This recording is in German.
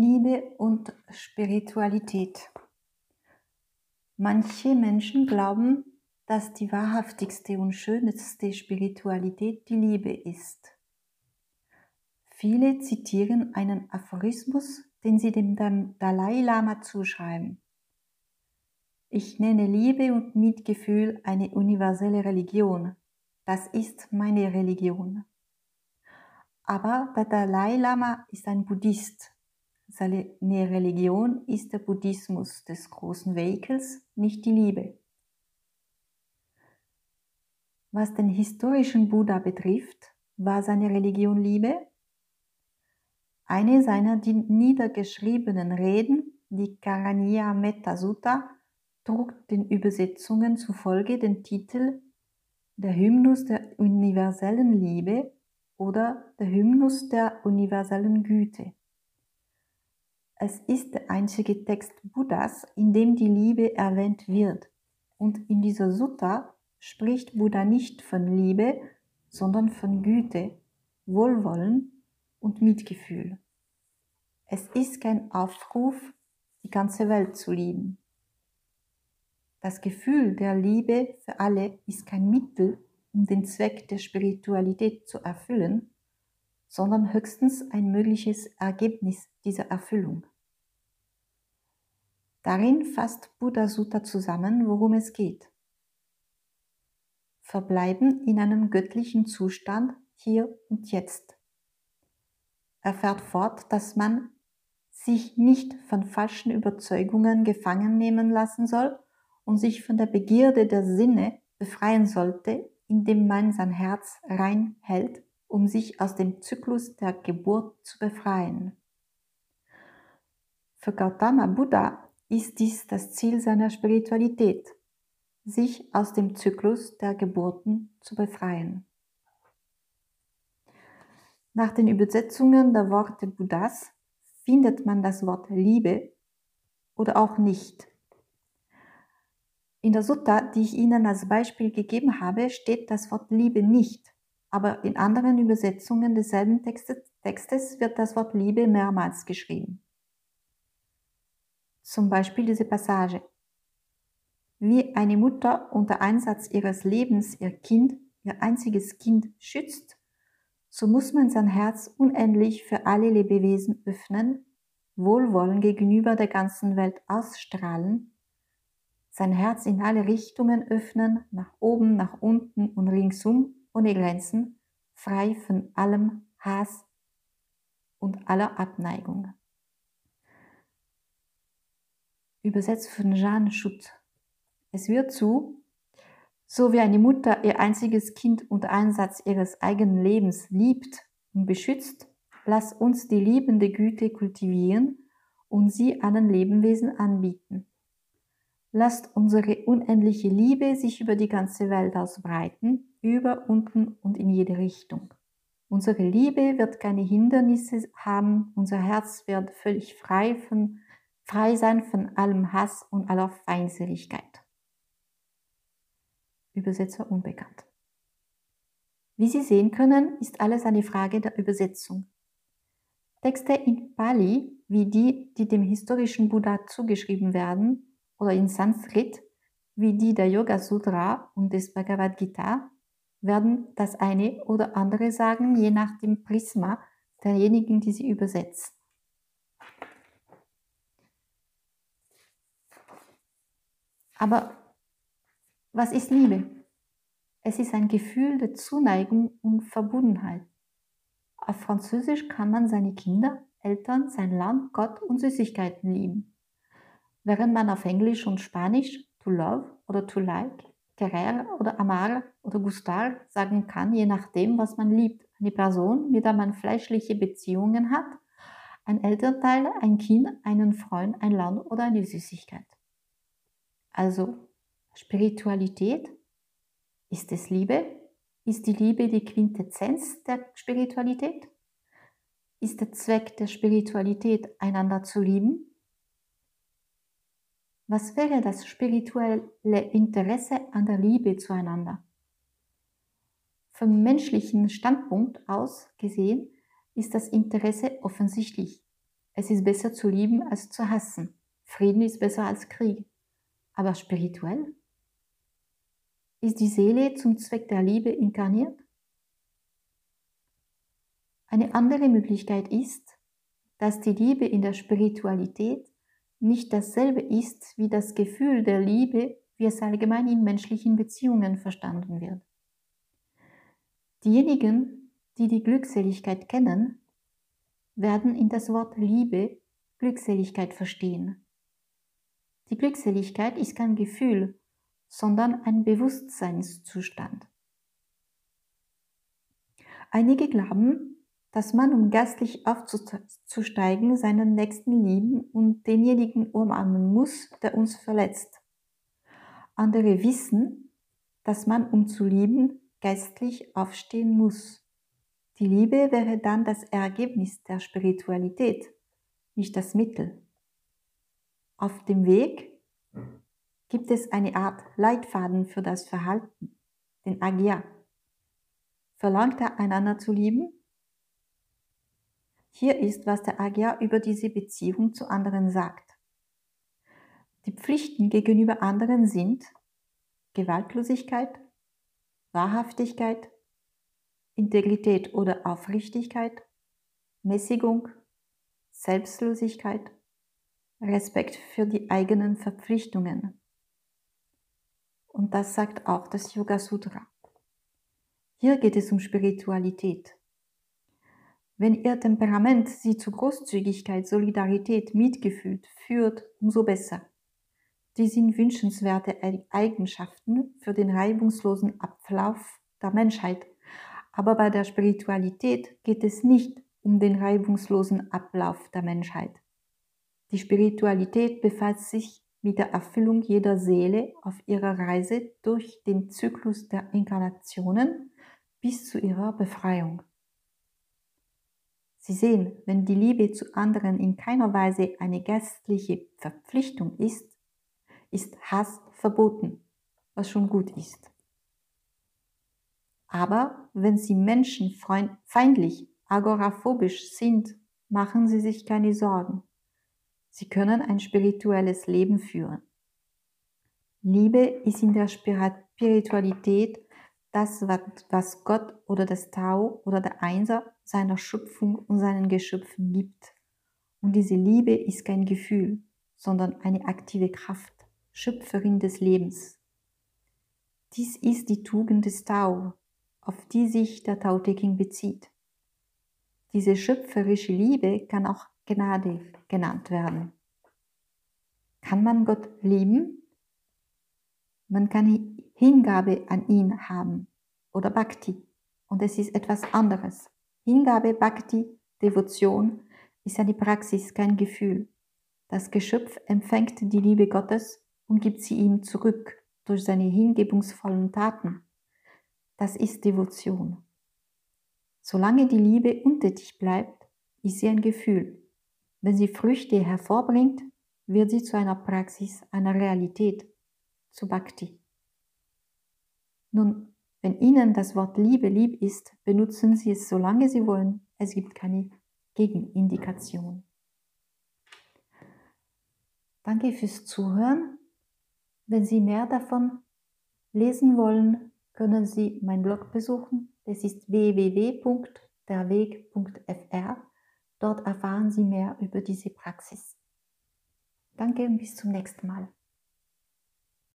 Liebe und Spiritualität. Manche Menschen glauben, dass die wahrhaftigste und schönste Spiritualität die Liebe ist. Viele zitieren einen Aphorismus, den sie dem Dalai Lama zuschreiben. Ich nenne Liebe und Mitgefühl eine universelle Religion. Das ist meine Religion. Aber der Dalai Lama ist ein Buddhist seine Religion ist der Buddhismus des großen Vehikels, nicht die Liebe. Was den historischen Buddha betrifft, war seine Religion Liebe. Eine seiner niedergeschriebenen Reden, die Karaniya Metta Sutta, trug den Übersetzungen zufolge den Titel Der Hymnus der universellen Liebe oder der Hymnus der universellen Güte. Es ist der einzige Text Buddhas, in dem die Liebe erwähnt wird. Und in dieser Sutta spricht Buddha nicht von Liebe, sondern von Güte, Wohlwollen und Mitgefühl. Es ist kein Aufruf, die ganze Welt zu lieben. Das Gefühl der Liebe für alle ist kein Mittel, um den Zweck der Spiritualität zu erfüllen, sondern höchstens ein mögliches Ergebnis dieser Erfüllung. Darin fasst Buddha Sutta zusammen, worum es geht. Verbleiben in einem göttlichen Zustand hier und jetzt. Er fährt fort, dass man sich nicht von falschen Überzeugungen gefangen nehmen lassen soll und sich von der Begierde der Sinne befreien sollte, indem man sein Herz rein hält um sich aus dem Zyklus der Geburt zu befreien. Für Gautama Buddha ist dies das Ziel seiner Spiritualität, sich aus dem Zyklus der Geburten zu befreien. Nach den Übersetzungen der Worte Buddhas findet man das Wort Liebe oder auch nicht. In der Sutta, die ich Ihnen als Beispiel gegeben habe, steht das Wort Liebe nicht aber in anderen Übersetzungen desselben Textes wird das Wort Liebe mehrmals geschrieben. Zum Beispiel diese Passage. Wie eine Mutter unter Einsatz ihres Lebens ihr Kind, ihr einziges Kind schützt, so muss man sein Herz unendlich für alle Lebewesen öffnen, Wohlwollen gegenüber der ganzen Welt ausstrahlen, sein Herz in alle Richtungen öffnen, nach oben, nach unten und ringsum ohne Grenzen, frei von allem Hass und aller Abneigung. Übersetzt von Jeanne Schutt. Es wird zu, so wie eine Mutter ihr einziges Kind unter Einsatz ihres eigenen Lebens liebt und beschützt, lass uns die liebende Güte kultivieren und sie allen Lebewesen anbieten. Lasst unsere unendliche Liebe sich über die ganze Welt ausbreiten über, unten und in jede Richtung. Unsere Liebe wird keine Hindernisse haben, unser Herz wird völlig frei, von, frei sein von allem Hass und aller Feindseligkeit. Übersetzer unbekannt. Wie Sie sehen können, ist alles eine Frage der Übersetzung. Texte in Pali, wie die, die dem historischen Buddha zugeschrieben werden, oder in Sanskrit, wie die der Yoga Sutra und des Bhagavad Gita, werden das eine oder andere sagen, je nach dem Prisma derjenigen, die sie übersetzen. Aber was ist Liebe? Es ist ein Gefühl der Zuneigung und Verbundenheit. Auf Französisch kann man seine Kinder, Eltern, sein Land, Gott und Süßigkeiten lieben. Während man auf Englisch und Spanisch to love oder to like querer oder amar oder gustar sagen kann, je nachdem, was man liebt. Eine Person, mit der man fleischliche Beziehungen hat, ein Elternteil, ein Kind, einen Freund, ein Land oder eine Süßigkeit. Also Spiritualität, ist es Liebe? Ist die Liebe die Quintessenz der Spiritualität? Ist der Zweck der Spiritualität, einander zu lieben? Was wäre das spirituelle Interesse an der Liebe zueinander? Vom menschlichen Standpunkt aus gesehen ist das Interesse offensichtlich. Es ist besser zu lieben als zu hassen. Frieden ist besser als Krieg. Aber spirituell? Ist die Seele zum Zweck der Liebe inkarniert? Eine andere Möglichkeit ist, dass die Liebe in der Spiritualität nicht dasselbe ist wie das Gefühl der Liebe, wie es allgemein in menschlichen Beziehungen verstanden wird. Diejenigen, die die Glückseligkeit kennen, werden in das Wort Liebe Glückseligkeit verstehen. Die Glückseligkeit ist kein Gefühl, sondern ein Bewusstseinszustand. Einige glauben, dass man, um geistlich aufzusteigen, seinen Nächsten lieben und denjenigen umarmen muss, der uns verletzt. Andere wissen, dass man, um zu lieben, geistlich aufstehen muss. Die Liebe wäre dann das Ergebnis der Spiritualität, nicht das Mittel. Auf dem Weg gibt es eine Art Leitfaden für das Verhalten, den Agya. Verlangt er einander zu lieben? Hier ist, was der Agya über diese Beziehung zu anderen sagt. Die Pflichten gegenüber anderen sind Gewaltlosigkeit, Wahrhaftigkeit, Integrität oder Aufrichtigkeit, Mäßigung, Selbstlosigkeit, Respekt für die eigenen Verpflichtungen. Und das sagt auch das Yoga Sutra. Hier geht es um Spiritualität. Wenn Ihr Temperament Sie zu Großzügigkeit, Solidarität, Mitgefühl führt, umso besser. Die sind wünschenswerte Eigenschaften für den reibungslosen Ablauf der Menschheit. Aber bei der Spiritualität geht es nicht um den reibungslosen Ablauf der Menschheit. Die Spiritualität befasst sich mit der Erfüllung jeder Seele auf ihrer Reise durch den Zyklus der Inkarnationen bis zu ihrer Befreiung. Sie sehen, wenn die Liebe zu anderen in keiner Weise eine geistliche Verpflichtung ist, ist Hass verboten, was schon gut ist. Aber wenn Sie menschenfeindlich, agoraphobisch sind, machen Sie sich keine Sorgen. Sie können ein spirituelles Leben führen. Liebe ist in der Spiritualität das, was Gott oder das Tao oder der Einser seiner Schöpfung und seinen Geschöpfen gibt. Und diese Liebe ist kein Gefühl, sondern eine aktive Kraft. Schöpferin des Lebens. Dies ist die Tugend des Tao, auf die sich der Tao Te King bezieht. Diese schöpferische Liebe kann auch Gnade genannt werden. Kann man Gott lieben? Man kann Hingabe an ihn haben oder Bhakti und es ist etwas anderes. Hingabe, Bhakti, Devotion ist eine Praxis, kein Gefühl. Das Geschöpf empfängt die Liebe Gottes und gibt sie ihm zurück durch seine hingebungsvollen Taten. Das ist Devotion. Solange die Liebe untätig bleibt, ist sie ein Gefühl. Wenn sie Früchte hervorbringt, wird sie zu einer Praxis, einer Realität, zu Bhakti. Nun, wenn Ihnen das Wort Liebe lieb ist, benutzen Sie es solange Sie wollen. Es gibt keine Gegenindikation. Danke fürs Zuhören. Wenn Sie mehr davon lesen wollen, können Sie meinen Blog besuchen. Es ist www.derweg.fr. Dort erfahren Sie mehr über diese Praxis. Danke und bis zum nächsten Mal.